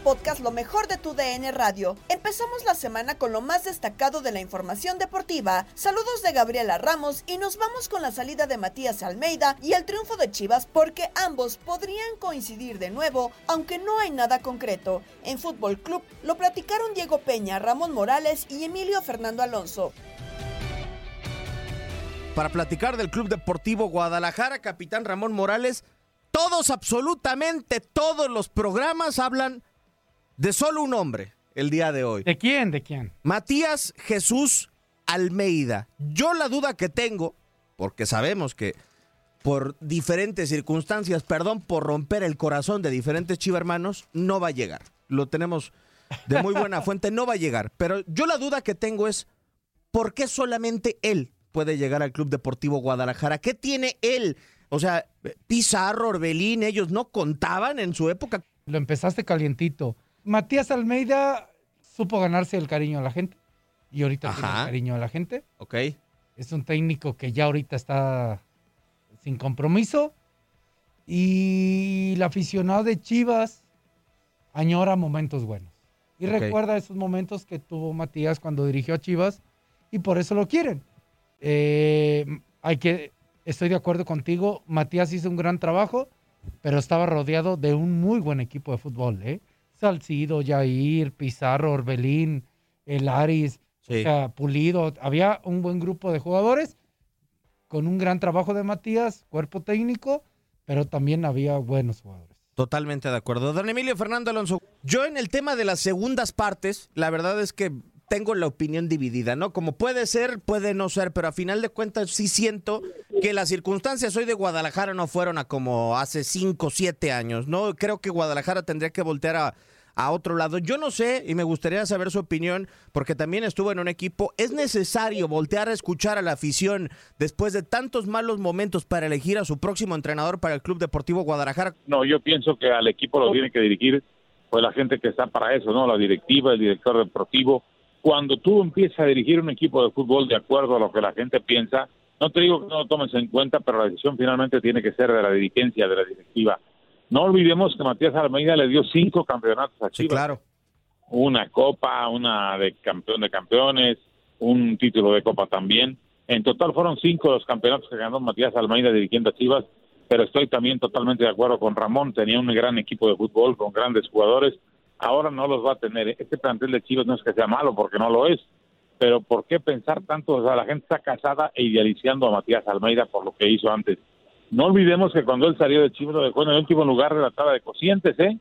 Podcast Lo mejor de tu DN Radio, empezamos la semana con lo más destacado de la información deportiva. Saludos de Gabriela Ramos y nos vamos con la salida de Matías Almeida y el triunfo de Chivas porque ambos podrían coincidir de nuevo, aunque no hay nada concreto. En Fútbol Club lo platicaron Diego Peña, Ramón Morales y Emilio Fernando Alonso. Para platicar del Club Deportivo Guadalajara, capitán Ramón Morales, todos, absolutamente todos los programas hablan de solo un hombre el día de hoy. ¿De quién? ¿De quién? Matías Jesús Almeida. Yo la duda que tengo, porque sabemos que por diferentes circunstancias, perdón por romper el corazón de diferentes chivermanos, no va a llegar. Lo tenemos de muy buena fuente, no va a llegar. Pero yo la duda que tengo es, ¿por qué solamente él puede llegar al Club Deportivo Guadalajara? ¿Qué tiene él? O sea, Pizarro, Orbelín, ellos no contaban en su época. Lo empezaste calientito. Matías Almeida supo ganarse el cariño de la gente. Y ahorita tiene Ajá. el cariño de la gente. Ok. Es un técnico que ya ahorita está sin compromiso. Y el aficionado de Chivas añora momentos buenos. Y recuerda esos momentos que tuvo Matías cuando dirigió a Chivas y por eso lo quieren. Eh, hay que, estoy de acuerdo contigo, Matías hizo un gran trabajo, pero estaba rodeado de un muy buen equipo de fútbol, ¿eh? Salcido, Jair, Pizarro, Orbelín, El Aris, o Sí. sea, Pulido. Había un buen grupo de jugadores con un gran trabajo de Matías, cuerpo técnico, pero también había buenos jugadores. Totalmente de acuerdo. Don Emilio Fernando Alonso, yo en el tema de las segundas partes, la verdad es que tengo la opinión dividida, ¿no? Como puede ser, puede no ser, pero a final de cuentas sí siento que las circunstancias hoy de Guadalajara no fueron a como hace 5, 7 años, ¿no? Creo que Guadalajara tendría que voltear a, otro lado. Yo no sé, y me gustaría saber su opinión, porque también estuvo en un equipo. ¿Es necesario voltear a escuchar a la afición después de tantos malos momentos para elegir a su próximo entrenador para el Club Deportivo Guadalajara? No, yo pienso que al equipo lo tiene que dirigir pues la gente que está para eso, ¿no? La directiva, el director deportivo. Cuando tú empiezas a dirigir un equipo de fútbol de acuerdo a lo que la gente piensa, no te digo que no lo tomes en cuenta, pero la decisión finalmente tiene que ser de la dirigencia, de la directiva. No olvidemos que Matías Almeida le dio cinco campeonatos a Chivas. claro. Una copa, una de campeón de campeones, un título de copa también. En total fueron cinco los campeonatos que ganó Matías Almeida dirigiendo a Chivas pero estoy también totalmente de acuerdo con Ramón, tenía un gran equipo de fútbol con grandes jugadores, ahora no los va a tener. Este plantel de Chivas no es que sea malo, porque no lo es, pero ¿por qué pensar tanto? O sea, la gente está casada e idealizando a Matías Almeida por lo que hizo antes. No olvidemos que cuando él salió de Chivas lo dejó en el último lugar de la tabla de cocientes, ¿eh?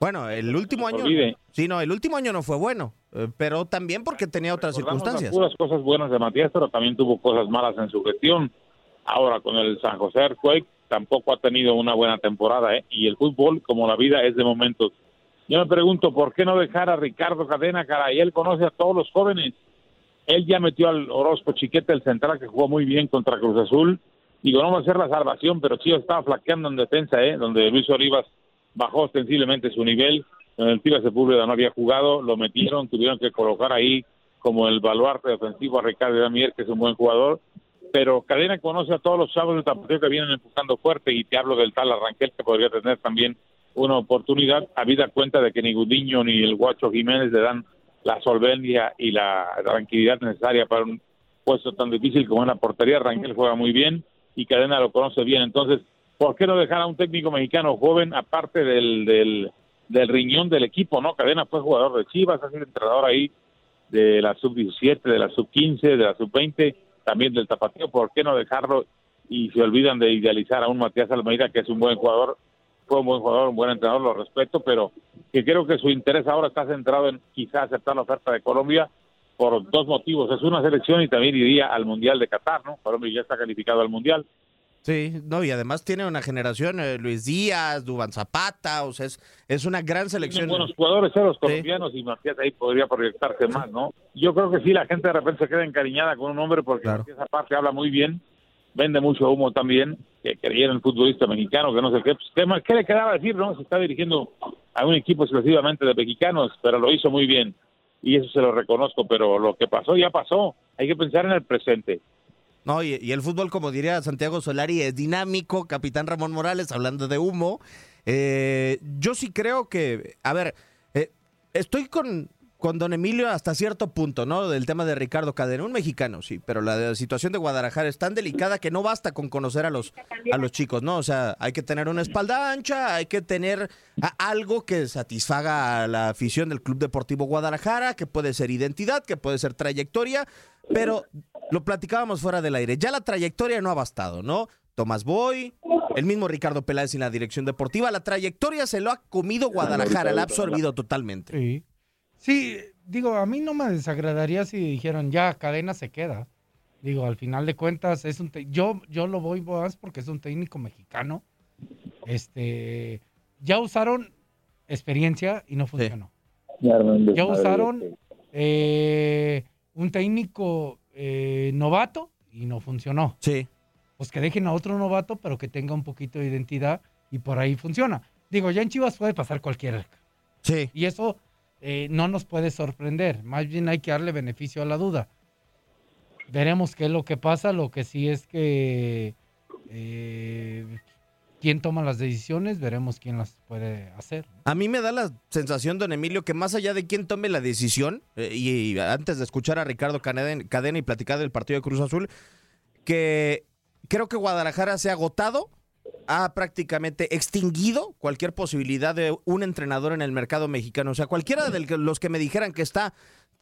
Bueno, el último año. Sí, no, el último año no fue bueno, eh, pero también porque tenía otras circunstancias. Las cosas buenas de Matías, pero también tuvo cosas malas en su gestión. Ahora con el San José Earthquake tampoco ha tenido una buena temporada, ¿eh? Y el fútbol, como la vida, es de momentos. Yo me pregunto, ¿por qué no dejar a Ricardo Cadena, cara? Y él conoce a todos los jóvenes. Él ya metió al Orozco Chiquete, el central, que jugó muy bien contra Cruz Azul. Digo, no va a ser la salvación, pero Chivas estaba flaqueando en defensa, ¿eh? Donde Luis Olivas bajó ostensiblemente su nivel, en el Tigre Sepúlveda no había jugado, lo metieron, tuvieron que colocar ahí como el baluarte defensivo a Ricardo Damier, que es un buen jugador, pero Cadena conoce a todos los chavos de Tapateo que vienen empujando fuerte y te hablo del tal Arranquel que podría tener también una oportunidad, habida cuenta de que ni Gudiño ni el Guacho Jiménez le dan la solvencia y la tranquilidad necesaria para un puesto tan difícil como en la portería. Rangel juega muy bien y Cadena lo conoce bien. Entonces, ¿por qué no dejar a un técnico mexicano joven aparte del, del, riñón del equipo, no? Cadena fue jugador de Chivas, ha sido entrenador ahí de la sub-17, de la sub-15, de la sub-20, también del Tapatío, ¿por qué no dejarlo? Y se olvidan de idealizar a un Matías Almeida, que es un buen jugador, fue un buen jugador, un buen entrenador, lo respeto, pero que creo que su interés ahora está centrado en quizá aceptar la oferta de Colombia por dos motivos. Es una selección y también iría al Mundial de Qatar, ¿no? Colombia ya está calificado al Mundial. Sí, no, y además tiene una generación, eh, Luis Díaz, Duban Zapata, o sea, es, es una gran selección. Tienen buenos jugadores, los colombianos, y Matías ahí podría proyectarse más, ¿no? Yo creo que sí, la gente de repente se queda encariñada con un hombre porque Matías aparte habla muy bien, vende mucho humo también, que creía en el futbolista mexicano, que no sé qué, pues, ¿qué, ¿qué, le quedaba decir, no? Se está dirigiendo a un equipo exclusivamente de mexicanos, pero lo hizo muy bien, y eso se lo reconozco, pero lo que pasó ya pasó, hay que pensar en el presente. No, y, el fútbol, como diría Santiago Solari, es dinámico. Capitán Ramón Morales, hablando de humo. Eh, yo sí creo que, a ver, eh, estoy con, con don Emilio hasta cierto punto, ¿no? Del tema de Ricardo Cadena, un mexicano, sí, pero la situación de Guadalajara es tan delicada que no basta con conocer a los, a los chicos, ¿no? O sea, hay que tener una espalda ancha, hay que tener algo que satisfaga a la afición del Club Deportivo Guadalajara, que puede ser identidad, que puede ser trayectoria, pero lo platicábamos fuera del aire. Ya la trayectoria no ha bastado, ¿no? Tomás Boy, el mismo Ricardo Peláez en la dirección deportiva, la trayectoria se lo ha comido Guadalajara, la ha absorbido totalmente. Sí. Sí, digo, a mí no me desagradaría si dijeran ya, cadena se queda. Digo, al final de cuentas, es un yo, yo lo voy más porque es un técnico mexicano. Este, ya usaron experiencia y no funcionó. Ya usaron eh, un técnico eh, novato y no funcionó. Sí. Pues que dejen a otro novato, pero que tenga un poquito de identidad y por ahí funciona. Digo, ya en Chivas puede pasar cualquiera. Sí. Y eso eh, no nos puede sorprender. Más bien hay que darle beneficio a la duda. Veremos qué es lo que pasa. Lo que sí es que eh, quién toma las decisiones, veremos quién las puede hacer. A mí me da la sensación, don Emilio, que más allá de quién tome la decisión, eh, y, antes de escuchar a Ricardo Cadena y platicar del partido de Cruz Azul, que creo que Guadalajara se ha agotado, ha prácticamente extinguido cualquier posibilidad de un entrenador en el mercado mexicano. O sea, cualquiera de los que me dijeran que está,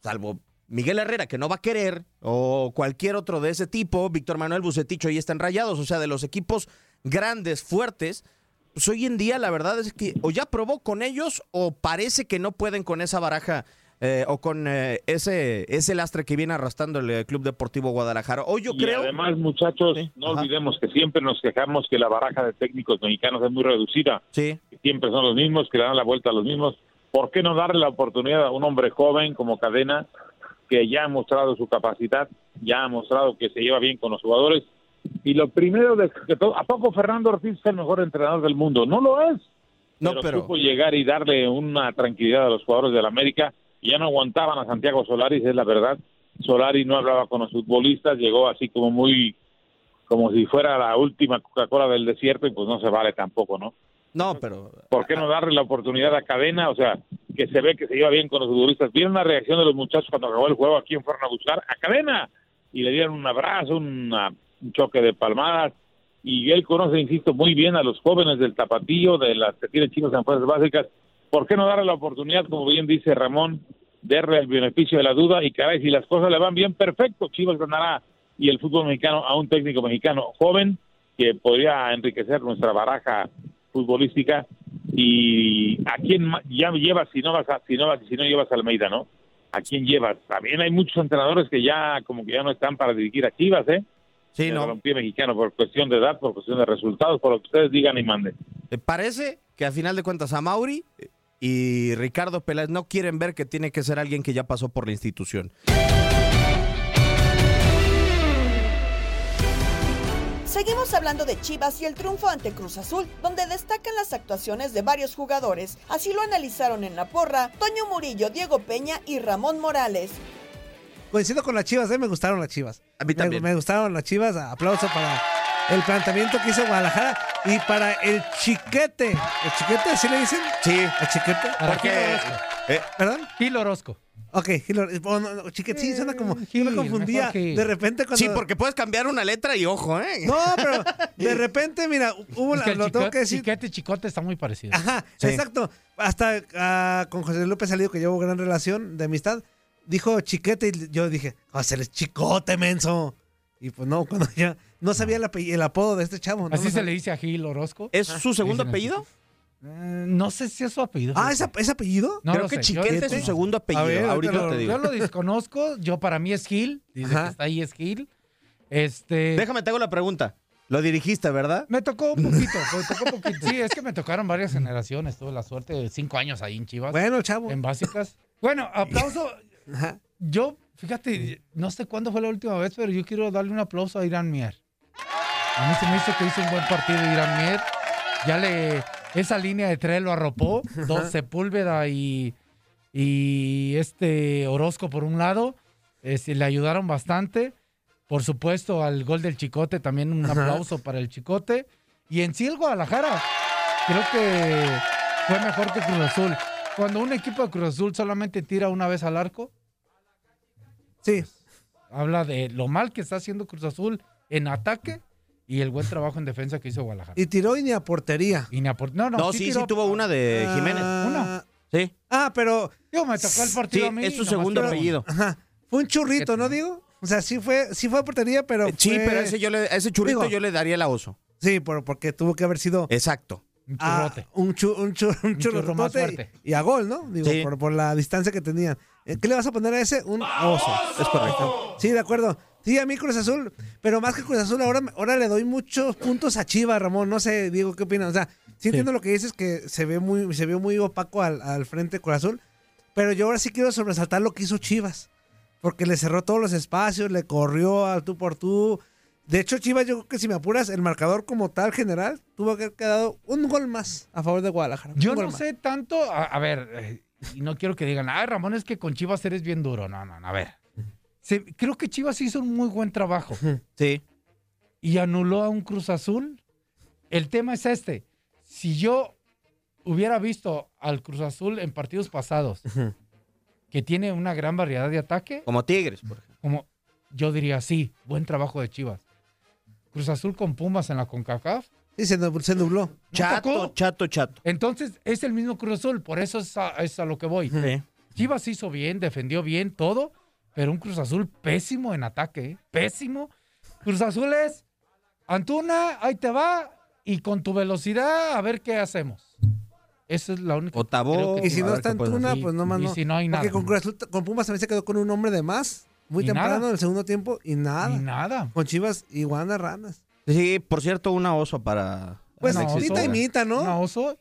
salvo Miguel Herrera, que no va a querer, o cualquier otro de ese tipo, Víctor Manuel Buceticho, y están rayados, o sea, de los equipos grandes, fuertes, pues hoy en día la verdad es que o ya probó con ellos o parece que no pueden con esa baraja eh, o con eh, ese ese lastre que viene arrastrando el eh, Club Deportivo Guadalajara. Hoy yo y creo. Además, muchachos, no olvidemos que siempre nos quejamos que la baraja de técnicos mexicanos es muy reducida. Sí. siempre son los mismos, que le dan la vuelta a los mismos. ¿Por qué no darle la oportunidad a un hombre joven como Cadena, que ya ha mostrado su capacidad, ya ha mostrado que se lleva bien con los jugadores? Y lo primero de que todo, ¿a poco Fernando Ortiz es el mejor entrenador del mundo? No lo es. No, pero, supo llegar y darle una tranquilidad a los jugadores del América. Ya no aguantaban a Santiago Solari, es la verdad. Solari no hablaba con los futbolistas, llegó así como muy, como si fuera la última Coca-Cola del desierto y pues no se vale tampoco, ¿no? No, pero... ¿Por qué no darle la oportunidad a Cadena? O sea, que se ve que se lleva bien con los futbolistas. ¿Vieron la reacción de los muchachos cuando acabó el juego? ¿A quién fueron a buscar? A Cadena. Y le dieron un abrazo, una un choque de palmadas. y él conoce, insisto, muy bien a los jóvenes del tapatío, de las que tienen chicos en fuerzas básicas. ¿Por qué no darle la oportunidad, como bien dice Ramón, de darle el beneficio de la duda? Y caray, si las cosas le van bien, perfecto, Chivas ganará y el fútbol mexicano a un técnico mexicano joven que podría enriquecer nuestra baraja futbolística y a quién ya llevas si no vas a, si no vas si no llevas a Almeida, ¿no? ¿A quién llevas? También hay muchos entrenadores que ya como que ya no están para dirigir a Chivas, ¿eh? Sí, no. mexicano por cuestión de edad, por cuestión de resultados, por lo que ustedes digan y manden. Eh, Parece que a final de cuentas a Mauri y Ricardo Peláez no quieren ver que tiene que ser alguien que ya pasó por la institución. Seguimos hablando de Chivas y el triunfo ante Cruz Azul, donde destacan las actuaciones de varios jugadores. Así lo analizaron en la porra Toño Murillo, Diego Peña y Ramón Morales. Coincido con las chivas, ¿eh? me gustaron las chivas. A mí también. Me, me gustaron las chivas. Aplauso para el planteamiento que hizo Guadalajara y para el chiquete. ¿El chiquete? ¿Así le dicen? Sí. ¿El chiquete? Orozco. Eh, ¿Perdón? Gil Orozco. Ok, Gil Or- oh, no, no, chiquete, sí, suena como. Gil, yo me confundía. De repente cuando. Sí, porque puedes cambiar una letra y ojo, ¿eh? No, pero de repente, mira, hubo Es la- que el lo tengo que decir. chiquete y chicote está muy parecido. Ajá, Sí. exacto. Hasta ah, con José López Salido, que llevo gran relación de amistad, dijo chiquete y yo dije, José es chicote, menso. Y pues no, cuando ya no sabía el, apodo de este chavo. ¿no? Así No se le dice a Gil Orozco. ¿Es su segundo apellido? Eh, no sé si es su apellido. Ah, ¿es, ap- ¿es apellido? No Creo lo que sé. Yo- Chiquete es su segundo apellido. Ver, Ahorita te digo. Yo lo desconozco. Yo para mí es Gil. Dice Ajá. que está ahí es Gil. Este. Déjame te hago la pregunta. Lo dirigiste, ¿verdad? Me tocó un poquito, me tocó un poquito. Sí, es que me tocaron varias generaciones. Tuve la suerte de cinco años ahí en Chivas. Bueno, chavo. En básicas. Bueno, aplauso. Ajá. Yo, fíjate, no sé cuándo fue la última vez, pero yo quiero darle un aplauso a Irán Mier. A mí se me hizo que hizo un buen partido Irán Mier. Ya le. Esa línea de tres lo arropó. Dos Sepúlveda y. Y este Orozco por un lado. este, le ayudaron bastante. Por supuesto, al gol del Chicote, también un aplauso para el Chicote. Y en sí el Guadalajara, creo que fue mejor que Cruz Azul. Cuando un equipo de Cruz Azul solamente tira una vez al arco, Sí. habla de lo mal que está haciendo Cruz Azul en ataque y el buen trabajo en defensa que hizo Guadalajara. Y tiró y ni a portería. Y ni a por- No, no, No, sí, sí, tiró- tuvo una de Ah, Jiménez. Una. Sí. Ah, pero. Digo, me tocó el Sí, partido a mí. es su segundo apellido. Ajá. Fue un churrito, ¿no digo? O sea, sí fue, sí fue a portería, pero. Sí, fue- pero ese, yo le, ese churrito Digo- yo le daría el oso. Sí, por- porque tuvo que haber sido. Exacto. Un a churrote. un, chu- un, chu- un Un churro más fuerte. y, y a gol, ¿no? Digo, Sí. por, por la distancia que tenían. Eh, ¿Qué le vas a poner a ese? Un oso. Es correcto. Sí, de acuerdo. Sí, a mí Cruz Azul, pero más que Cruz Azul, ahora, ahora le doy muchos puntos a Chivas, Ramón. No sé, Diego, ¿qué opinas? O sea, sí entiendo lo que dices, que se ve muy, se vio muy opaco al, al frente Cruz Azul, pero yo ahora sí quiero sobresaltar lo que hizo Chivas. Porque le cerró todos los espacios, le corrió al tú por tú. De hecho, Chivas, yo creo que si me apuras, el marcador como tal general tuvo que haber quedado un gol más a favor de Guadalajara. Yo no más. sé tanto. A, a ver, eh, y no quiero que digan, ay, Ramón, es que con Chivas eres bien duro. No, no, no, a ver. Se- creo que Chivas hizo un muy buen trabajo Sí. y anuló a un Cruz Azul. El tema es este. Si yo hubiera visto al Cruz Azul en partidos pasados, que tiene una gran variedad de ataque, Como Tigres, por ejemplo. como yo diría, sí, buen trabajo de Chivas. Cruz Azul con Pumas en la CONCACAF. Sí, se, se nubló. Chato, tocó. chato, chato. Entonces, es el mismo Cruz Azul, por eso es a, es a lo que voy. Sí. Chivas hizo bien, defendió bien todo, pero un Cruz Azul pésimo en ataque, ¿eh? pésimo. Cruz Azul es Antuna, ahí te va, y con tu velocidad, a ver qué hacemos. Esa es la única. O que- Y si no está qué en puede Tuna, hacer. pues no más Y no. si no hay Porque nada. con, Cruz Azul- con Pumas también se quedó con un hombre de más, muy Y temprano nada. en el segundo tiempo, y nada. Ni nada. Con Chivas iguana ranas. Sí, por cierto, una oso para. Pues y Vega. mitad, ¿no? ¿Un oso?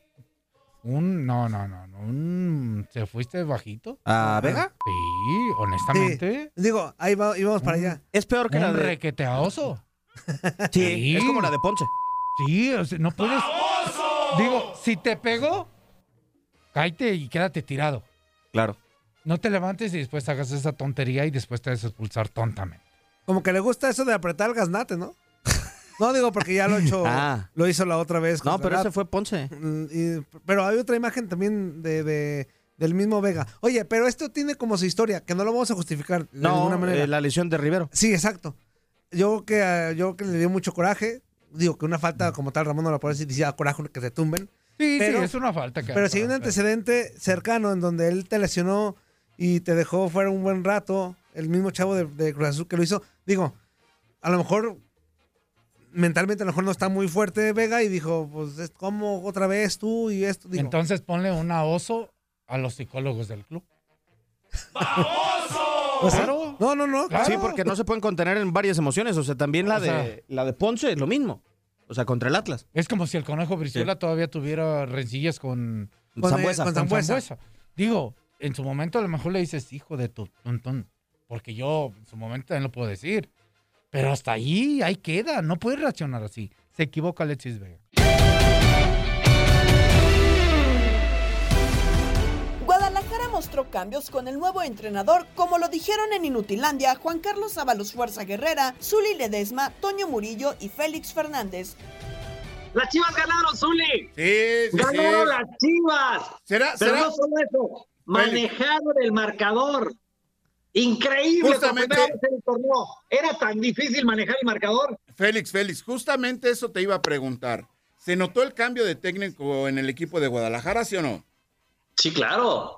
Un, no, no, no, no, un, ¿te fuiste bajito? ¿A Vega? Sí, honestamente. Digo, ahí va, íbamos para Un- allá. Es peor que la Un de. requete a oso. Sí, Sí. es como la de Ponce. Sí, o sea, no puedes. Digo, si te pegó, cállate y quédate tirado. Claro. No te levantes y después hagas esa tontería y después te vas a expulsar tontamente. Como que le gusta eso de apretar el gaznate, ¿no? No digo porque ya lo hecho, Ah. lo hizo la otra vez. No, pero ese Gat- fue Ponce. Mm, y- pero hay otra imagen también de, de- del mismo Vega. Oye, pero esto tiene como su historia, que no lo vamos a justificar de No, ninguna manera. eh, la lesión de Rivero. Sí, exacto. Yo creo que, yo creo que le dio mucho coraje. digo que una falta como tal, Ramón no la puede decir, dice, "Ah, coraje que te tumben. Sí, Pero- sí, es una falta. que Pero si hay un antecedente cercano en donde él te lesionó y te dejó fuera un buen rato, el mismo chavo de, de Cruz Azul que lo hizo, digo, a lo mejor mentalmente a lo mejor no está muy fuerte Vega y dijo, pues es como otra vez tú y esto. Digo, Entonces ponle una oso a los psicólogos del club. pues, claro. No, no, no. Sí, porque no se pueden contener en varias emociones. O sea, también la, O sea- de, la de Ponce es lo mismo. O sea, contra el Atlas. Es como si el conejo Brizuela todavía tuviera rencillas con, Con. Zambuesa. Digo, en su momento a lo mejor le dices, hijo de tu tontón. Porque yo en su momento también lo puedo decir. Pero hasta ahí, ahí queda. No puedes reaccionar así. Se equivoca Alexis Vega. Guadalajara mostró cambios con el nuevo entrenador, como lo dijeron en Inutilandia Juan Carlos Ábalos Fuerza Guerrera, Zuli Ledesma, Toño Murillo y Félix Fernández. Las chivas ganaron, Zuli. Sí, sí, Ganaron sí. las chivas. ¿Será- Pero será- no solo eso, manejaron el marcador. Increíble, Justamente- el torneo. ¿Era tan difícil manejar el marcador? Félix, Félix, justamente eso te iba a preguntar. ¿Se notó el cambio de técnico en el equipo de Guadalajara, sí o no? Sí, claro.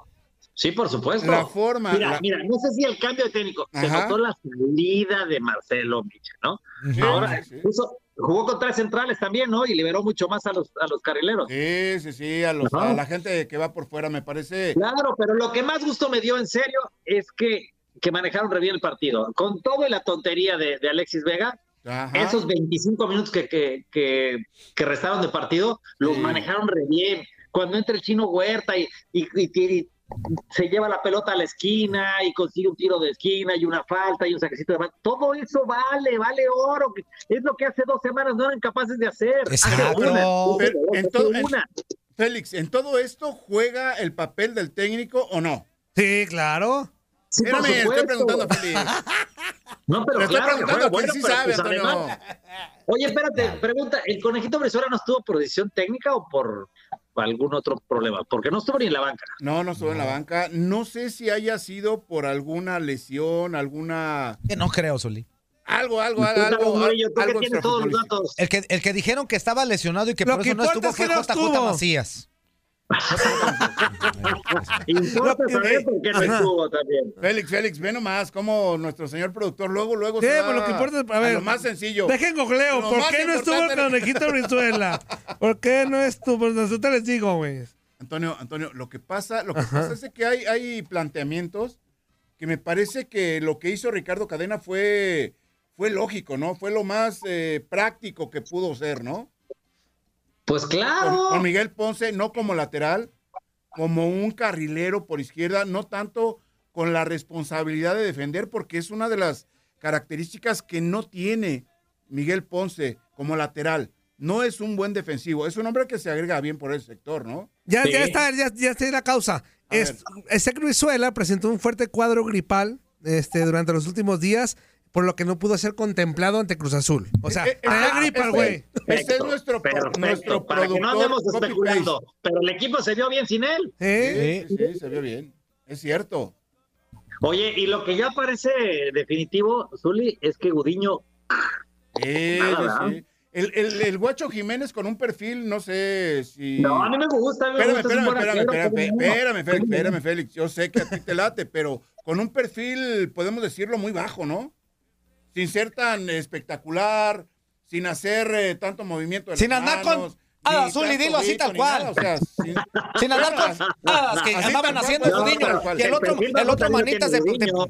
Sí, por supuesto. La forma, Mira, la- mira, no sé si el cambio de técnico. Se notó la salida de Marcelo Micha, ¿no? Sí, Ahora, sí. puso- jugó con tres centrales también, ¿no? Y liberó mucho más a los, a los carrileros. Sí, sí, sí, a, los- a la gente que va por fuera me parece. Claro, pero lo que más gusto me dio en serio es que, que manejaron re bien el partido. Con todo y la tontería de, de Alexis Vega, Ajá. esos 25 minutos que, que, que, que restaron de partido, los Sí. manejaron re bien. Cuando entra el chino Huerta y, y- y- y se lleva la pelota a la esquina y consigue un tiro de esquina y una falta y un saquecito de mano, todo eso vale, vale oro. Es lo que hace dos semanas no eran capaces de hacer. Hace Exacto. una, en-. Félix, ¿en todo esto juega el papel del técnico o no? Sí, claro. Sí, Espérame, estoy supuesto. preguntando a Félix. No, pero Le estoy claro preguntando a quien sí pero, sabe, pues, Oye, espérate, pregunta, ¿el conejito Brizuela no estuvo por decisión técnica o por algún otro problema? Porque no estuvo ni en la banca. No, no estuvo en la banca. No sé si haya sido por alguna lesión, alguna. Que no creo, Zuli. Algo, algo, algo. Que algo todos los datos. El que, el que dijeron que estaba lesionado y que Lo por que eso no importa estuvo fue no JJ. Macías. Importa saber por qué no Ajá. estuvo también. Félix, Félix, ve nomás cómo nuestro señor productor luego, luego Sí, se pues lo que importa a ver, lo más sencillo. Dejen googleo, Lo ¿por más qué no estuvo el importante- conejito Brizuela? ¿Por qué no estuvo? Pues nosotros les digo, güey. Antonio, Antonio, lo que pasa, lo que pasa es que hay, hay planteamientos que me parece que lo que hizo Ricardo Cadena fue, fue lógico, ¿no? Fue lo más eh, práctico que pudo ser, ¿no? Pues claro. con Miguel Ponce, no como lateral, como un carrilero por izquierda, no tanto con la responsabilidad de defender, porque es una de las características que no tiene Miguel Ponce como lateral. No es un buen defensivo, es un hombre que se agrega bien por el sector, ¿no? Ya, Sí. ya está, ya, ya está la causa. A Es, Ezek Brizuela presentó un fuerte cuadro gripal este, durante los últimos días, por lo que no pudo ser contemplado ante Cruz Azul. O sea, Eh, eh, traía ah, gripa, ese- güey. Ese es nuestro, Perfecto, nuestro para que no productor. andemos especulando. Pero el equipo se vio bien sin él. ¿Eh? Sí, sí, sí, se vio bien. Es cierto. Oye, y lo que ya parece definitivo, Zuli, es que Gudiño. Sí, Nada, sí. El, el, el Guacho Jiménez con un perfil, no sé si. No, a mí me gusta. a mí me Espérame, gusta, espérame, espérame, espérame, espérame, Félix, espérame, Félix. Yo sé que a ti te late, pero con un perfil, podemos decirlo, muy bajo, ¿no? Sin ser tan espectacular, sin hacer eh, tanto movimiento de Sin las andar con- Ah, Zuli, tanto dilo así tal cual. nada, o sea, sin, Sin andar con ah, que Así andaban haciendo el no, cual. Y el otro, El otro manitas de,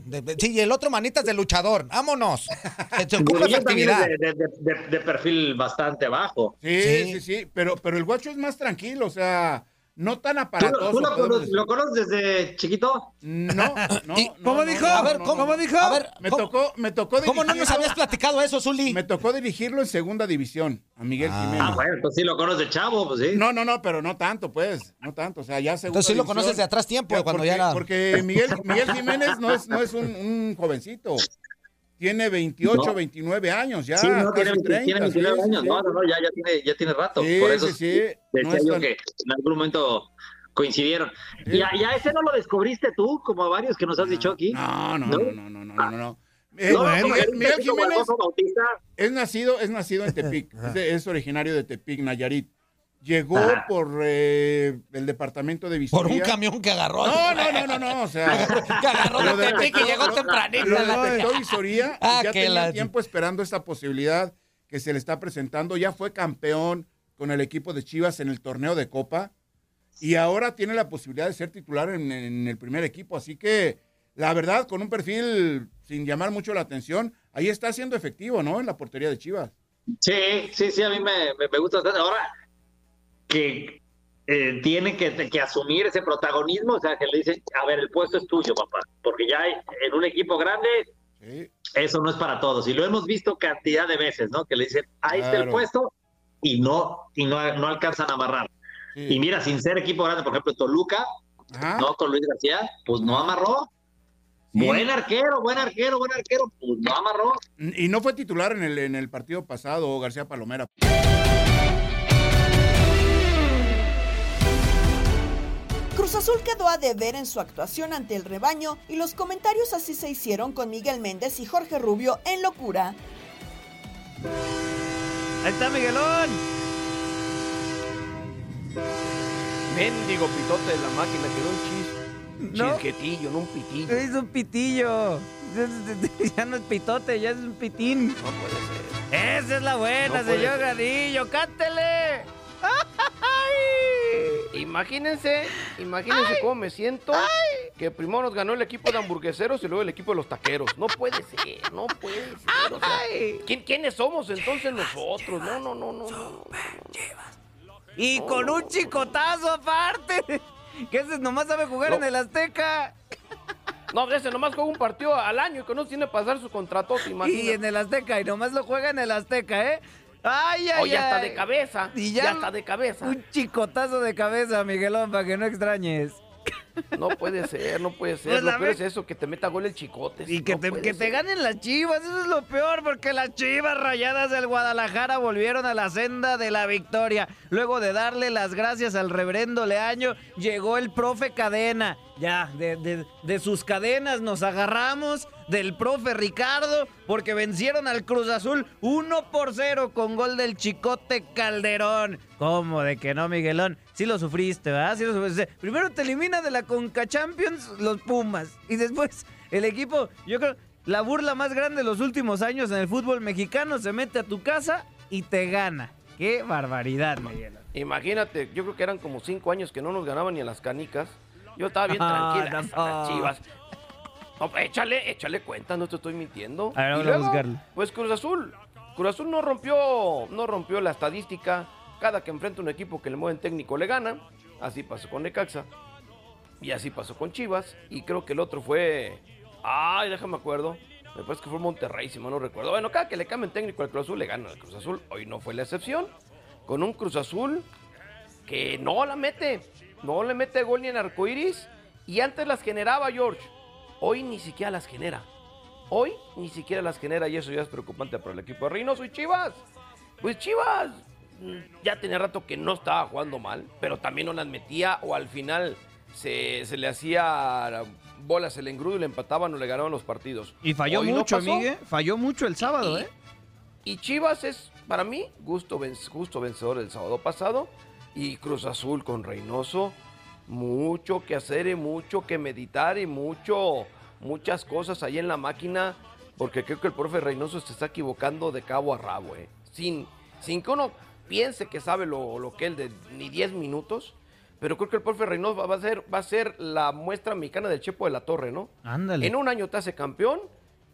de- de- Sí, y el otro manitas de luchador. Vámonos. Que se ocupa de- de- de perfil bastante bajo. Sí, Sí. sí, sí, pero, pero el Guacho es más tranquilo, o sea, no tan ¿Tú, aparatoso. tú lo, lo conoces desde chiquito? No, no, Y- no, ¿Cómo no, dijo? no, A ver, ¿cómo, dijo? A ver, Me ¿cómo, tocó, me tocó ¿cómo no nos dirigirlo- habías platicado eso, Zuli? Me tocó dirigirlo en segunda división, a Miguel Ah. Jiménez. Ah, bueno, pues sí lo conoces de chavo, pues sí. No, no, no, pero no tanto, pues, no tanto, o sea, ya segunda Entonces sí lo conoces de atrás tiempo, Ya, cuando porque, ya era... Porque Miguel, Miguel Jiménez no es, no es un, un jovencito, tiene 28, No. 29 años ya, sí, no, tiene, 30. tiene 29 sí, años. sí. No, no, no, ya, ya, tiene, ya tiene rato. Por eso decía no es yo tan- que en algún momento coincidieron. Y, a, y a ese no lo descubriste tú, como a varios que nos has dicho aquí. No, no, ¿No? no, no, no, no, no, no. Eh, No, no, Miguel- porque Miguel Jiménez es nacido, es nacido en Tepic, es, de- es originario de Tepic, Nayarit. Llegó Ah. por eh, el departamento de Visoría. Por un camión que agarró. No, no, no, no, no, o sea. Que agarró de Tepic y llegó tempranito. Lo detectó Visoría Ah, y ya que tenía la- tiempo esperando esta posibilidad que se le está presentando. Ya fue campeón con el equipo de Chivas en el torneo de Copa y ahora tiene la posibilidad de ser titular en, en el primer equipo. Así que, la verdad, con un perfil sin llamar mucho la atención, ahí está siendo efectivo, ¿no? En la portería de Chivas. Sí, sí, sí, a mí me, me, me gusta bastante. Ahora que eh, tiene que, que asumir ese protagonismo, o sea, que le dicen, a ver, el puesto es tuyo, papá, porque ya hay- en un equipo grande eso no es para todos. Y lo hemos visto cantidad de veces, ¿no? Que le dicen, ahí está el puesto y no, y no, no alcanzan a amarrar. Y mira, sin ser equipo grande, por ejemplo, Toluca, ¿no? Con Luis García, pues no amarró. Buen arquero, buen arquero, buen arquero, pues no amarró. Y no fue titular en el, en el partido pasado, García Palomera. Cruz Azul quedó a deber en su actuación ante el rebaño y los comentarios así se hicieron con Miguel Méndez y Jorge Rubio en locura. Ahí está Miguelón. Mendigo pitote de la máquina, quedó un chis. ¿No? Chisquetillo, no un pitillo. Es un pitillo. Ya no es pitote, ya es un pitín. No puede ser. Esa es la buena, No señor ser. Gradillo. ¡Cántele! Imagínense, imagínense cómo me siento que primero nos ganó el equipo de hamburgueseros y luego el equipo de los taqueros. No puede ser, no puede ser. o sea, ¿quién- ¿Quiénes somos entonces nosotros? No, no, no, no. no. Y con un chicotazo aparte. Que ese nomás sabe jugar en el Azteca. No, ese nomás juega un partido al año y que no tiene que pasar su contrato, te Y en el Azteca. Y nomás lo juega en el Azteca, ¿eh? ¡Ay, ay, Oye, hasta ay! de cabeza. Y ya ya está de cabeza. Un chicotazo de cabeza, Miguelón, para que no extrañes. No puede ser, no puede ser. Pues, Lo peor es eso, que te meta gol el chicote. Y que, No te, que ganen las chivas, eso es lo peor, porque las chivas rayadas del Guadalajara volvieron a la senda de la victoria. Luego de darle las gracias al reverendo Leaño, llegó el profe Cadena. Ya, de, de- de sus cadenas nos agarramos, del profe Ricardo, porque vencieron al Cruz Azul 1 por 0 con gol del Chicote Calderón. ¿Cómo de que no, Miguelón? Sí lo sufriste, ¿verdad? Sí lo sufriste. Primero te elimina de la Conca Champions los Pumas. Y después el equipo, yo creo, la burla más grande de los últimos años en el fútbol mexicano se mete a tu casa y te gana. Qué barbaridad, Miguelón. Imagínate, yo creo que eran como cinco años que no nos ganaban ni a las canicas. Yo estaba bien Ah, tranquila. no. Las chivas. No, échale, échale cuenta, no te estoy mintiendo. A ver, vamos a buscarlo. Pues Cruz Azul. Cruz Azul no rompió, no rompió la estadística. Cada que enfrenta un equipo que le mueve técnico le gana. Así pasó con Necaxa. Y así pasó con Chivas. Y creo que el otro fue. Ay, déjame acuerdo. Me parece que fue Monterrey, si mal no recuerdo. Bueno, cada que le cambien técnico al Cruz Azul, le ganan al Cruz Azul. Hoy no fue la excepción. Con un Cruz Azul que no la mete. No le mete gol ni en arcoiris. Y antes las generaba George. Hoy ni siquiera las genera. Hoy ni siquiera las genera y eso ya es preocupante para el equipo de Reynoso y Chivas. Pues Chivas mm, ya tenía rato que no estaba jugando mal, pero también no las metía o al final se, se le hacía bolas el engrudo y le empataban o le ganaban los partidos. Y falló Hoy no mucho. Miguel. Falló mucho el sábado, Y- ¿eh? Y Chivas es, para mí, gusto, justo vencedor el sábado pasado. Y Cruz Azul con Reynoso, mucho que hacer y mucho que meditar y mucho, muchas cosas ahí en la máquina. Porque creo que el profe Reynoso se está equivocando de cabo a rabo, eh. Sin, sin que uno piense que sabe lo, lo que él de ni 10 minutos. Pero creo que el profe Reynoso va- a ser, va a ser la muestra mexicana del Chepo de la Torre, ¿no? Ándale. En un año te hace campeón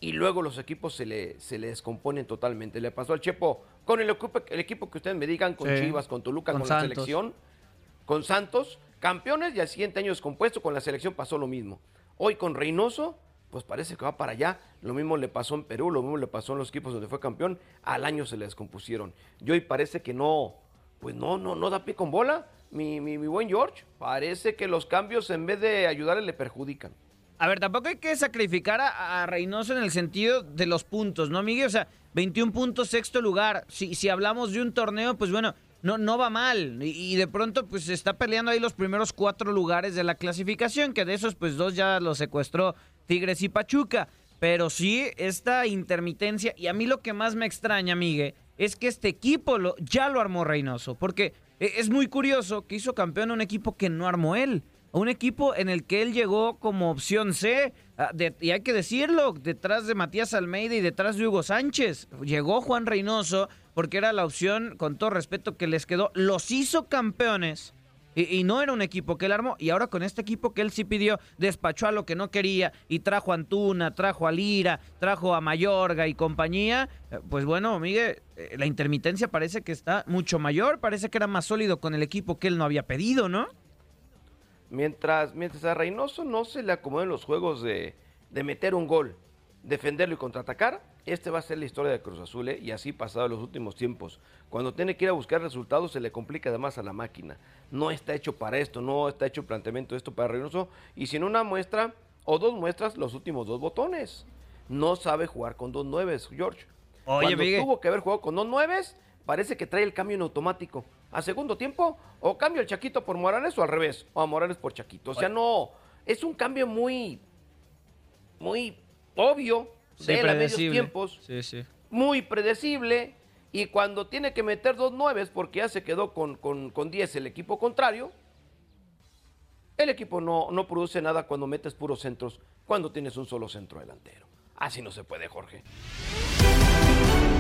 y luego los equipos se le, se le descomponen totalmente. Le pasó al Chepo con el equipo, el equipo que ustedes me digan, con Sí. Chivas, con Toluca, Con con, la selección, con Santos, campeones y al siguiente año descompuesto, con la selección pasó lo mismo. Hoy con Reynoso, pues parece que va para allá. Lo mismo le pasó en Perú, lo mismo le pasó en los equipos donde fue campeón. Al año se le descompusieron. Y hoy parece que no, pues no, no, no da pie con bola. Mi, mi, mi buen George, parece que los cambios en vez de ayudarle le perjudican. A ver, tampoco hay que sacrificar a, Reynoso en el sentido de los puntos, ¿no, Miguel? O sea, 21 puntos, sexto lugar. Si, si hablamos de un torneo, pues bueno, no, no va mal. Y, de pronto, pues está peleando ahí los primeros cuatro lugares de la clasificación, que de esos, pues dos ya los secuestró Tigres y Pachuca. pero sí esta intermitencia. Y a mí lo que más me extraña, Miguel, es que este equipo lo, ya lo armó Reynoso. Porque e, es muy curioso que hizo campeón un equipo que no armó él. Un equipo en el que él llegó como opción C. ah, y hay que decirlo, detrás de Matías Almeida y detrás de Hugo Sánchez. Llegó Juan Reynoso porque era la opción, con todo respeto, que les quedó. Los hizo campeones. Y, y no era un equipo que él armó. Y ahora con este equipo que él sí pidió, despachó a lo que no quería y trajo a Antuna, trajo a Lira, trajo a Mayorga y compañía. eh, Pues bueno, Miguel, eh, la intermitencia parece que está mucho mayor. Parece que era más sólido con el equipo que él no había pedido, ¿no? Mientras, mientras a Reynoso no se le acomoden los juegos de, de meter un gol, defenderlo y contraatacar, este va a ser la historia de Cruz Azul, ¿eh? y así pasado los últimos tiempos. Cuando tiene que ir a buscar resultados se le complica además a la máquina. No está hecho para esto, no está hecho planteamiento de esto para Reynoso, y sin una muestra o dos muestras, los últimos dos botones. No sabe jugar con dos nueves, George. Oye, Cuando Miguel. tuvo que haber jugado con dos nueves, parece que trae el cambio en automático. A segundo tiempo, o cambio el Chaquito por Morales o al revés, o a Morales por Chaquito. O sea, no, es un cambio muy, muy obvio Sí, de a medios tiempos, Sí, sí. muy predecible. Y cuando tiene que meter dos nueves porque ya se quedó con, con, con 10 el equipo contrario, el equipo no, no produce nada cuando metes puros centros, cuando tienes un solo centro delantero. Así no se puede, Jorge.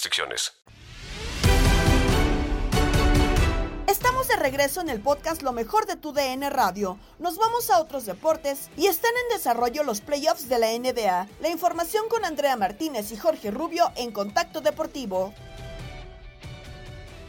restricciones. Estamos de regreso en el podcast Lo mejor de tu DN Radio. Nos vamos a otros deportes y están en desarrollo los playoffs de la NBA. La información con Andrea Martínez y Jorge Rubio en Contacto Deportivo.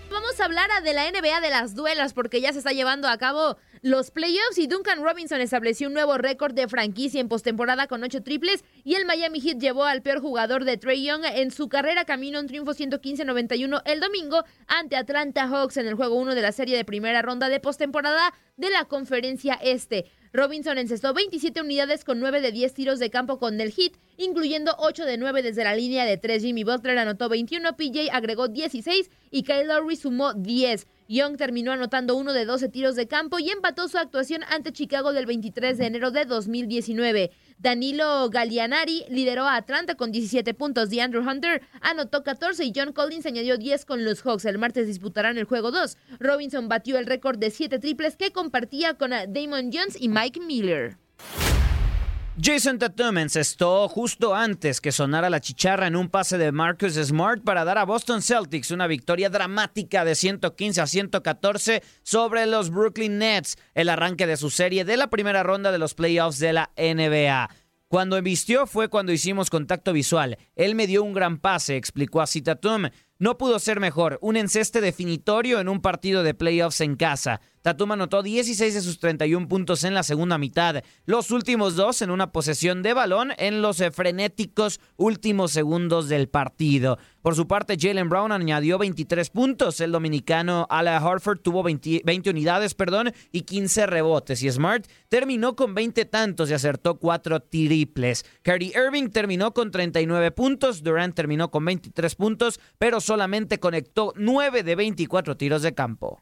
Vamos a hablar de la NBA de las duelas porque ya se está llevando a cabo los playoffs y Duncan Robinson estableció un nuevo récord de franquicia en postemporada con ocho triples y el Miami Heat llevó al peor jugador de Trey Young en su carrera camino a un triunfo 115-91 el domingo ante Atlanta Hawks en el juego 1 de la serie de primera ronda de postemporada de la conferencia este. Robinson encestó 27 unidades con 9 de 10 tiros de campo con el hit, incluyendo 8 de 9 desde la línea de 3. Jimmy Butler anotó 21, PJ agregó 16 y Kyle Lowry sumó 10. Young terminó anotando uno de 12 tiros de campo y empató su actuación ante Chicago del 23 de enero de 2019. Danilo Gallianari lideró a Atlanta con 17 puntos. DeAndre Hunter anotó 14 y John Collins añadió 10 con los Hawks. El martes disputarán el juego 2. Robinson batió el récord de 7 triples que compartía con eh, Damon Jones y Mike Miller. Jason Tatum encestó justo antes que sonara la chicharra en un pase de Marcus Smart para dar a Boston Celtics una victoria dramática de 115 a 114 sobre los Brooklyn Nets, el arranque de su serie de la primera ronda de los playoffs de la NBA. Cuando embistió fue cuando hicimos contacto visual. Él me dio un gran pase, explicó así Tatum. No pudo ser mejor, un enceste definitorio en un partido de playoffs en casa. Tatum anotó 16 de sus 31 puntos en la segunda mitad, los últimos dos en una posesión de balón en los eh, frenéticos últimos segundos del partido. Por su parte, Jalen Brown añadió 23 puntos. El dominicano Ala Harford tuvo 20, 20 unidades perdón, y 15 rebotes. Y Smart terminó con 20 tantos y acertó 4 triples. Kyrie Irving terminó con 39 puntos. Durant terminó con 23 puntos, pero solamente conectó 9 de 24 tiros de campo.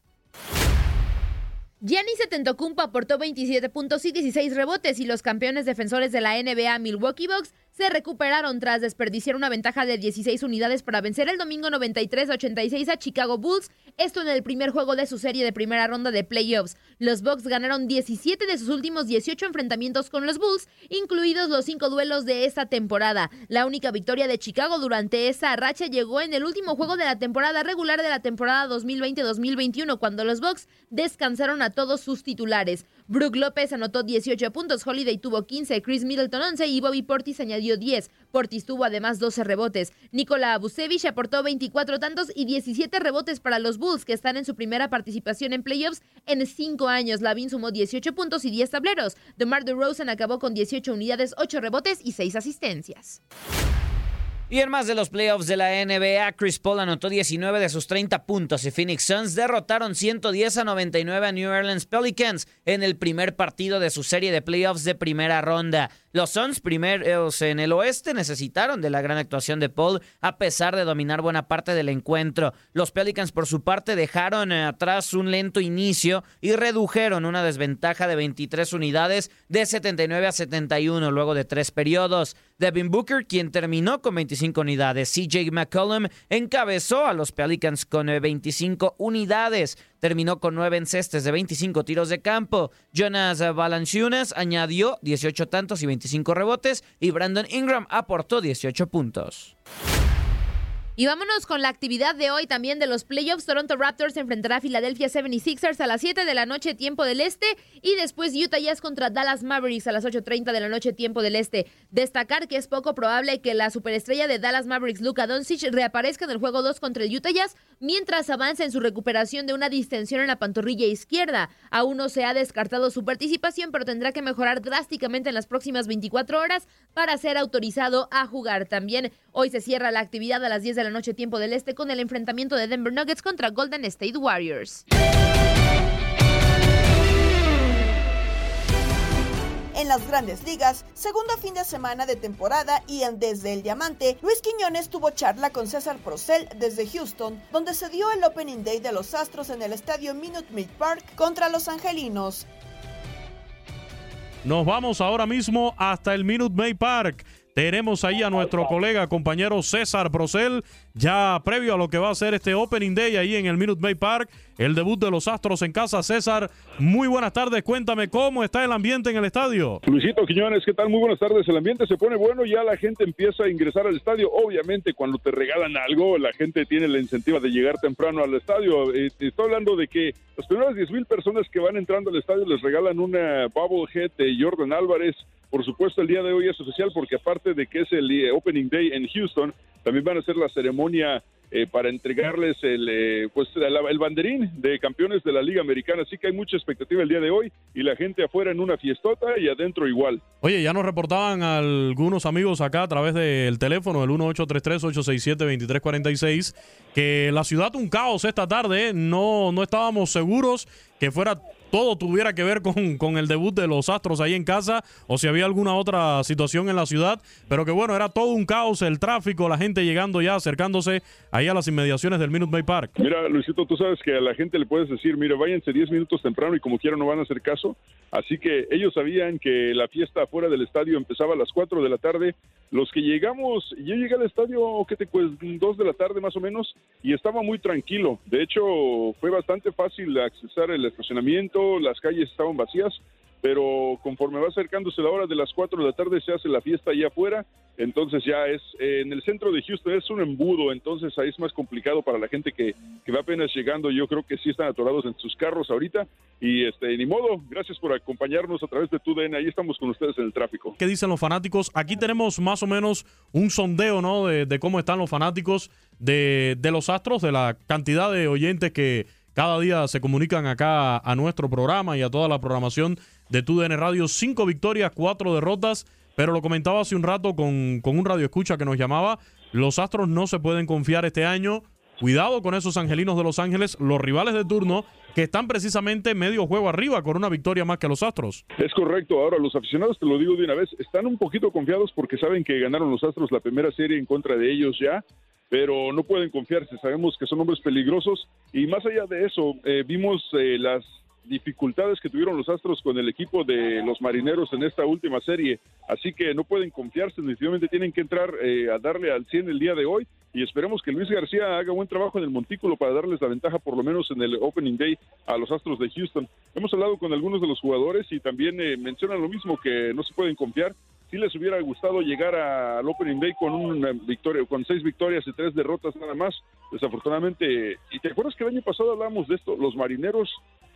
Giannis Antetokounmpo aportó 27 puntos y 16 rebotes y los campeones defensores de la NBA Milwaukee Bucks se recuperaron tras desperdiciar una ventaja de 16 unidades para vencer el domingo 93-86 a Chicago Bulls, esto en el primer juego de su serie de primera ronda de playoffs. Los Bucks ganaron 17 de sus últimos 18 enfrentamientos con los Bulls, incluidos los cinco duelos de esta temporada. La única victoria de Chicago durante esa racha llegó en el último juego de la temporada regular de la temporada 2020-2021, cuando los Bucks descansaron a todos sus titulares. Brook López anotó 18 puntos, Holiday tuvo 15, Chris Middleton 11 y Bobby Portis añadió 10. Portis tuvo además 12 rebotes. Nikola Abusevich aportó 24 tantos y 17 rebotes para los Bulls, que están en su primera participación en playoffs en 5 años. Lavin sumó 18 puntos y 10 tableros. DeMar DeRozan acabó con 18 unidades, 8 rebotes y 6 asistencias. Y en más de los playoffs de la NBA, Chris Paul anotó 19 de sus 30 puntos y Phoenix Suns derrotaron 110 a 99 a New Orleans Pelicans en el primer partido de su serie de playoffs de primera ronda. Los Suns, primeros en el oeste, necesitaron de la gran actuación de Paul a pesar de dominar buena parte del encuentro. Los Pelicans, por su parte, dejaron atrás un lento inicio y redujeron una desventaja de 23 unidades de 79 a 71 luego de tres periodos. Devin Booker, quien terminó con 25 unidades. CJ McCollum encabezó a los Pelicans con 25 unidades terminó con nueve encestes de 25 tiros de campo. Jonas Valanciunas añadió 18 tantos y 25 rebotes y Brandon Ingram aportó 18 puntos. Y vámonos con la actividad de hoy también de los playoffs. Toronto Raptors enfrentará a Philadelphia 76ers a las 7 de la noche tiempo del este y después Utah Jazz contra Dallas Mavericks a las 8.30 de la noche tiempo del este. Destacar que es poco probable que la superestrella de Dallas Mavericks, Luka Doncic, reaparezca en el juego 2 contra el Utah Jazz mientras avanza en su recuperación de una distensión en la pantorrilla izquierda. Aún no se ha descartado su participación, pero tendrá que mejorar drásticamente en las próximas 24 horas para ser autorizado a jugar. También hoy se cierra la actividad a las 10 de la noche tiempo del este con el enfrentamiento de Denver Nuggets contra Golden State Warriors. En las grandes ligas, segundo fin de semana de temporada y en Desde el Diamante, Luis Quiñones tuvo charla con César Procel desde Houston, donde se dio el Opening Day de los Astros en el estadio Minute Maid Park contra los Angelinos. Nos vamos ahora mismo hasta el Minute Maid Park. Tenemos ahí a nuestro colega, compañero César Procel, ya previo a lo que va a ser este Opening Day ahí en el Minute Maid Park, el debut de los Astros en casa. César, muy buenas tardes, cuéntame cómo está el ambiente en el estadio. Luisito Quiñones, ¿qué tal? Muy buenas tardes. El ambiente se pone bueno, ya la gente empieza a ingresar al estadio. Obviamente, cuando te regalan algo, la gente tiene la incentiva de llegar temprano al estadio. Eh, estoy hablando de que las primeras 10 mil personas que van entrando al estadio les regalan una bobblehead de Jordan Álvarez. Por supuesto, el día de hoy es oficial porque aparte de que es el eh, Opening Day en Houston, también van a hacer la ceremonia eh, para entregarles el, eh, pues, el, banderín de campeones de la Liga Americana. Así que hay mucha expectativa el día de hoy y la gente afuera en una fiestota y adentro igual. Oye, ya nos reportaban algunos amigos acá a través del teléfono, el 1833-867-2346, que la ciudad un caos esta tarde. No, no estábamos seguros que fuera todo tuviera que ver con, con, el debut de los Astros ahí en casa o si había alguna otra situación en la ciudad, pero que bueno, era todo un caos, el tráfico, la gente llegando ya, acercándose ahí a las inmediaciones del Minute Maid Park. Mira, Luisito, tú sabes que a la gente le puedes decir, mira, váyanse 10 minutos temprano y como quiera no van a hacer caso, así que ellos sabían que la fiesta afuera del estadio empezaba a las 4 de la tarde, los que llegamos, yo llegué al estadio, ¿qué te pues 2 de la tarde más o menos, y estaba muy tranquilo, de hecho fue bastante fácil accesar el estacionamiento, las calles estaban vacías, pero conforme va acercándose la hora de las 4 de la tarde se hace la fiesta allá afuera, entonces ya es, eh, en el centro de Houston es un embudo, entonces ahí es más complicado para la gente que, que va apenas llegando, yo creo que sí están atorados en sus carros ahorita, y este, ni modo, gracias por acompañarnos a través de TUDN, ahí estamos con ustedes en el tráfico. ¿Qué dicen los fanáticos? Aquí tenemos más o menos un sondeo, ¿no? De, de cómo están los fanáticos de, de los Astros, de la cantidad de oyentes que cada día se comunican acá a nuestro programa y a toda la programación de TUDN Radio. Cinco victorias, cuatro derrotas, pero lo comentaba hace un rato con, con un radio escucha que nos llamaba. Los Astros no se pueden confiar este año. Cuidado con esos angelinos de Los Ángeles, los rivales de turno que están precisamente medio juego arriba con una victoria más que los Astros. Es correcto. Ahora, los aficionados, te lo digo de una vez, están un poquito confiados porque saben que ganaron los Astros la primera serie en contra de ellos ya pero no pueden confiarse. Sabemos que son hombres peligrosos y más allá de eso, eh, vimos eh, las dificultades que tuvieron los Astros con el equipo de los Marineros en esta última serie. Así que no pueden confiarse, definitivamente tienen que entrar eh, a darle al 100 el día de hoy y esperemos que Luis García haga buen trabajo en el montículo para darles la ventaja por lo menos en el Opening Day a los Astros de Houston. Hemos hablado con algunos de los jugadores y también eh, mencionan lo mismo que no se pueden confiar. Si les hubiera gustado llegar al Opening Day con una victoria, con seis victorias y tres derrotas nada más. Desafortunadamente, y te acuerdas que el año pasado hablábamos de esto, los marineros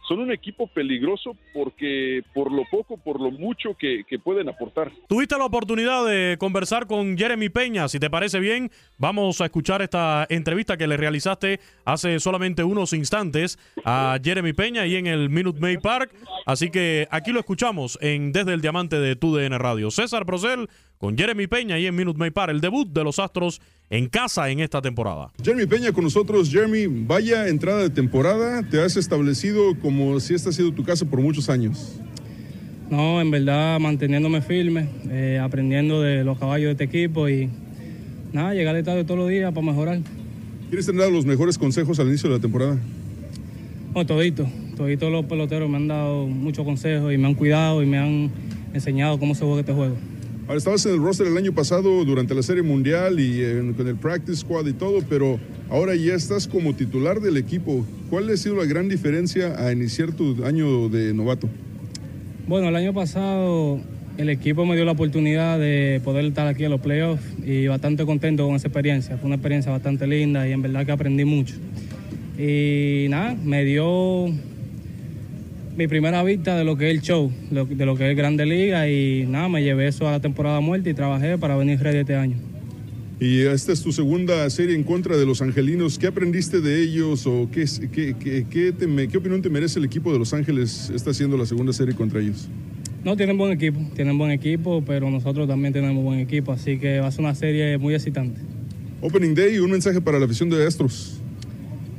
son un equipo peligroso porque por lo poco, por lo mucho que, que pueden aportar. Tuviste la oportunidad de conversar con Jeremy Peña, si te parece bien, vamos a escuchar esta entrevista que le realizaste hace solamente unos instantes a Jeremy Peña y en el Minute Maid Park, así que aquí lo escuchamos en Desde el Diamante de TUDN Radio. César Procel con Jeremy Peña y en Minute Maid Park, el debut de los Astros en casa en esta temporada. Jeremy Peña con nosotros. Jeremy, vaya entrada de temporada. Te has establecido como si esta ha sido tu casa por muchos años. No, en verdad manteniéndome firme, eh, aprendiendo de los caballos de este equipo y nada, llegar al estadio todos los días para mejorar. ¿Quieres tener los mejores consejos al inicio de la temporada? Bueno, todito, toditos los peloteros me han dado muchos consejos y me han cuidado y me han enseñado cómo se juega este juego. Ahora estabas en el roster el año pasado durante la Serie Mundial y eh, con el Practice Squad y todo, pero ahora ya estás como titular del equipo. ¿Cuál ha sido la gran diferencia a iniciar tu año de novato? Bueno, el año pasado el equipo me dio la oportunidad de poder estar aquí en los playoffs y bastante contento con esa experiencia. Fue una experiencia bastante linda y en verdad que aprendí mucho. Y nada, me dio mi primera vista de lo que es el show, de lo que es Grande Liga y nada, me llevé eso a la temporada muerta y trabajé para venir ready este año. Y esta es tu segunda serie en contra de los angelinos. ¿Qué aprendiste de ellos o qué, qué, qué, qué, qué opinión te merece el equipo de Los Ángeles está haciendo la segunda serie contra ellos? No, tienen buen equipo, tienen buen equipo, pero nosotros también tenemos buen equipo, así que va a ser una serie muy excitante. Opening Day, un mensaje para la afición de Astros.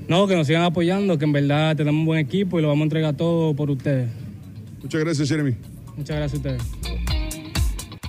No, que nos sigan apoyando, que en verdad tenemos un buen equipo y lo vamos a entregar todo por ustedes. Muchas gracias, Jeremy. Muchas gracias a ustedes.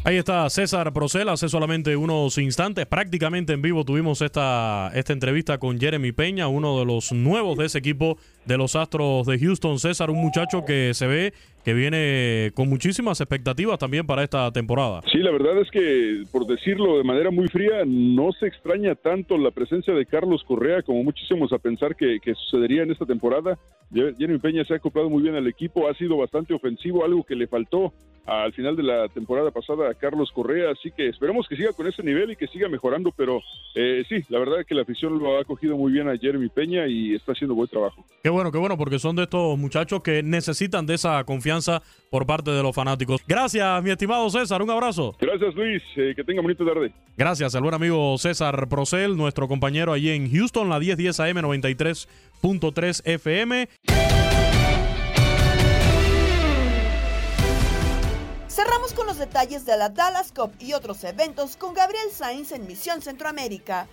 Ahí está César Procel, hace solamente unos instantes, prácticamente en vivo tuvimos esta, esta entrevista con Jeremy Peña, uno de los nuevos de ese equipo de los Astros de Houston. César, un muchacho que se ve que viene con muchísimas expectativas también para esta temporada. Sí, la verdad es que, por decirlo de manera muy fría, no se extraña tanto la presencia de Carlos Correa como muchísimos a pensar que, sucedería en esta temporada. Jeremy Peña se ha acoplado muy bien al equipo, ha sido bastante ofensivo, algo que le faltó al final de la temporada pasada a Carlos Correa, así que esperemos que siga con ese nivel y que siga mejorando, pero eh, sí, la verdad es que la afición lo ha acogido muy bien a Jeremy Peña y está haciendo buen trabajo. Qué bueno, qué bueno, porque son de estos muchachos que necesitan de esa confianza por parte de los fanáticos. Gracias, mi estimado César, un abrazo. Gracias, Luis, eh, que tenga bonita tarde. Gracias al buen amigo César Procel, nuestro compañero allí en Houston, la 1010 AM 93.3 FM. Cerramos con los detalles de la Dallas Cup y otros eventos con Gabriel Sainz en Misión Centroamérica.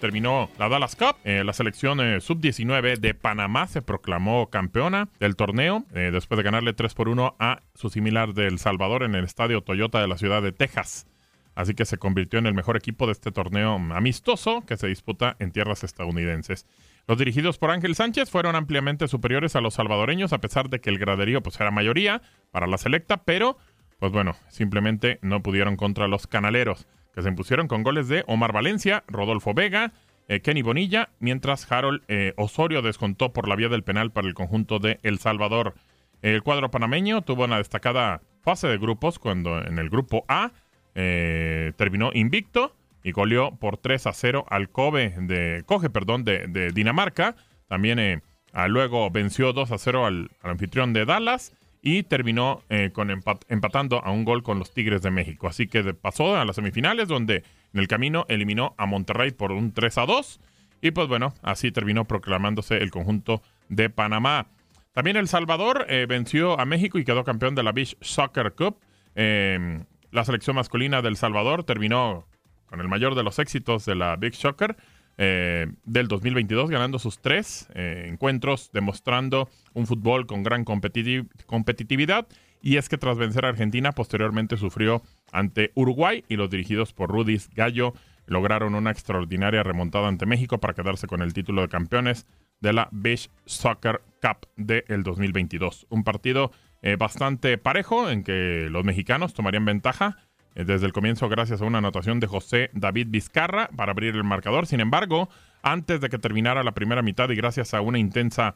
Terminó la Dallas Cup. Eh, la selección eh, sub-19 de Panamá se proclamó campeona del torneo eh, después de ganarle 3 por 1 a su similar de El Salvador en el estadio Toyota de la ciudad de Texas. Así que se convirtió en el mejor equipo de este torneo amistoso que se disputa en tierras estadounidenses. Los dirigidos por Ángel Sánchez fueron ampliamente superiores a los salvadoreños, a pesar de que el graderío pues, era mayoría para la selecta, pero, pues bueno, simplemente no pudieron contra los canaleros, que se impusieron con goles de Omar Valencia, Rodolfo Vega, eh, Kenny Bonilla, mientras Harold eh, Osorio descontó por la vía del penal para el conjunto de El Salvador. El cuadro panameño tuvo una destacada fase de grupos cuando en el grupo A eh, terminó invicto y goleó por 3 a 0 al Kobe de Coge, perdón, de, Dinamarca. También eh, luego venció 2 a 0 al, anfitrión de Dallas y terminó eh, con empatando a un gol con los Tigres de México. Así que pasó a las semifinales donde en el camino eliminó a Monterrey por un 3 a 2 y pues bueno, así terminó proclamándose el conjunto de Panamá. También El Salvador eh, venció a México y quedó campeón de la Beach Soccer Cup. la selección masculina del Salvador terminó con el mayor de los éxitos de la Big Shocker eh, del 2022, ganando sus tres eh, encuentros, demostrando un fútbol con gran competitividad. Y es que tras vencer a Argentina, posteriormente sufrió ante Uruguay y los dirigidos por Rudis Gallo lograron una extraordinaria remontada ante México para quedarse con el título de campeones de la Beach Soccer Cup del 2022. Un partido eh, bastante parejo en que los mexicanos tomarían ventaja desde el comienzo gracias a una anotación de José David Vizcarra para abrir el marcador. Sin embargo, antes de que terminara la primera mitad y gracias a una intensa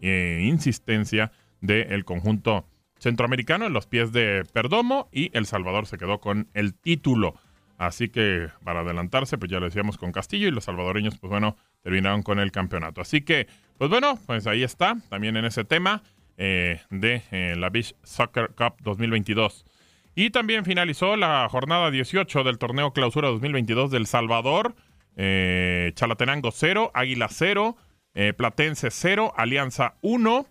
eh, insistencia del conjunto centroamericano en los pies de Perdomo y El Salvador se quedó con el título. Así que para adelantarse, pues ya lo decíamos con Castillo y los salvadoreños, pues bueno, terminaron con el campeonato. Así que, pues bueno, pues ahí está, también en ese tema eh, de eh, la Beach Soccer Cup 2022. Y también finalizó la jornada 18 del torneo Clausura 2022 del Salvador. Eh, Chalatenango 0, Águila 0, Platense 0, Alianza 1.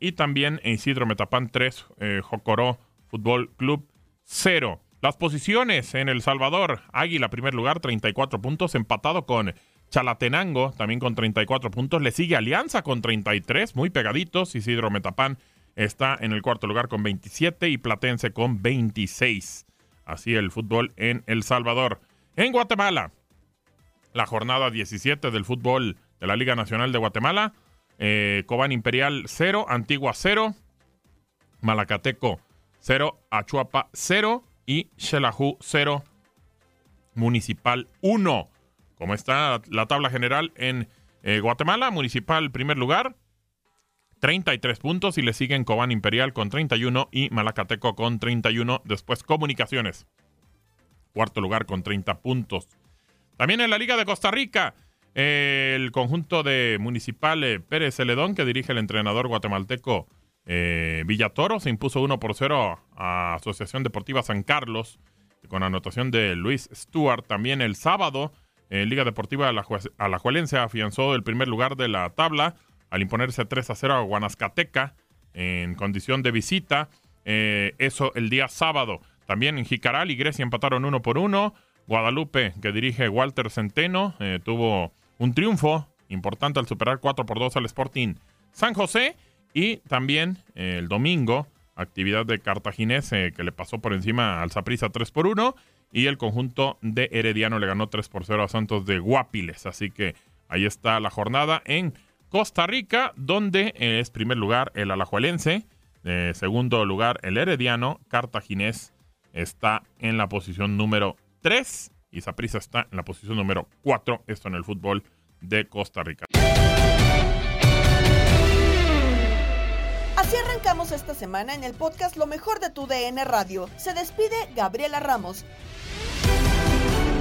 y también Isidro Metapán 3, Jocoró Fútbol Club 0. Las posiciones en El Salvador, Águila primer lugar, 34 puntos, empatado con Chalatenango, también con 34 puntos. Le sigue Alianza con 33, muy pegaditos. Isidro Metapán está en el cuarto lugar con 27 y Platense con 26. Así el fútbol en El Salvador. En Guatemala, la jornada 17 del fútbol de la Liga Nacional de Guatemala. Eh, Cobán Imperial 0, Antigua 0, Malacateco 0, Achuapa 0 y Xelajú 0, Municipal 1. Como está la tabla general en eh, Guatemala, Municipal primer lugar, 33 puntos y le siguen Cobán Imperial con 31 y Malacateco con 31. Después Comunicaciones, cuarto lugar con 30 puntos. También en la Liga de Costa Rica, eh, el conjunto de Municipal eh, Pérez Celedón que dirige el entrenador guatemalteco eh, Villatoro se impuso 1 por 0 a Asociación Deportiva San Carlos con anotación de Luis Stewart. También el sábado, en Liga Deportiva Alajuelense afianzó el primer lugar de la tabla al imponerse 3 a 0 a Guanascateca en condición de visita. Eh, eso el día sábado. También en Jicaral y Grecia empataron 1 por 1. Guadalupe, que dirige Walter Centeno, eh, tuvo un triunfo importante al superar 4 por 2 al Sporting San José. Y también eh, el domingo, actividad de Cartaginés que le pasó por encima al Saprissa 3 por 1 y el conjunto de Herediano le ganó 3 por 0 a Santos de Guapiles. Así que ahí está la jornada en Costa Rica, donde eh, es primer lugar el Alajuelense, segundo lugar el Herediano, Cartaginés está en la posición número 3 y Saprissa está en la posición número 4, esto en el fútbol de Costa Rica. Así arrancamos esta semana en el podcast Lo mejor de tu DN Radio. Se despide Gabriela Ramos.